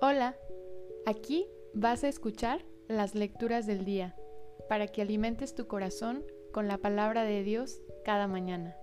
Hola, aquí vas a escuchar las lecturas del día para que alimentes tu corazón con la palabra de Dios cada mañana.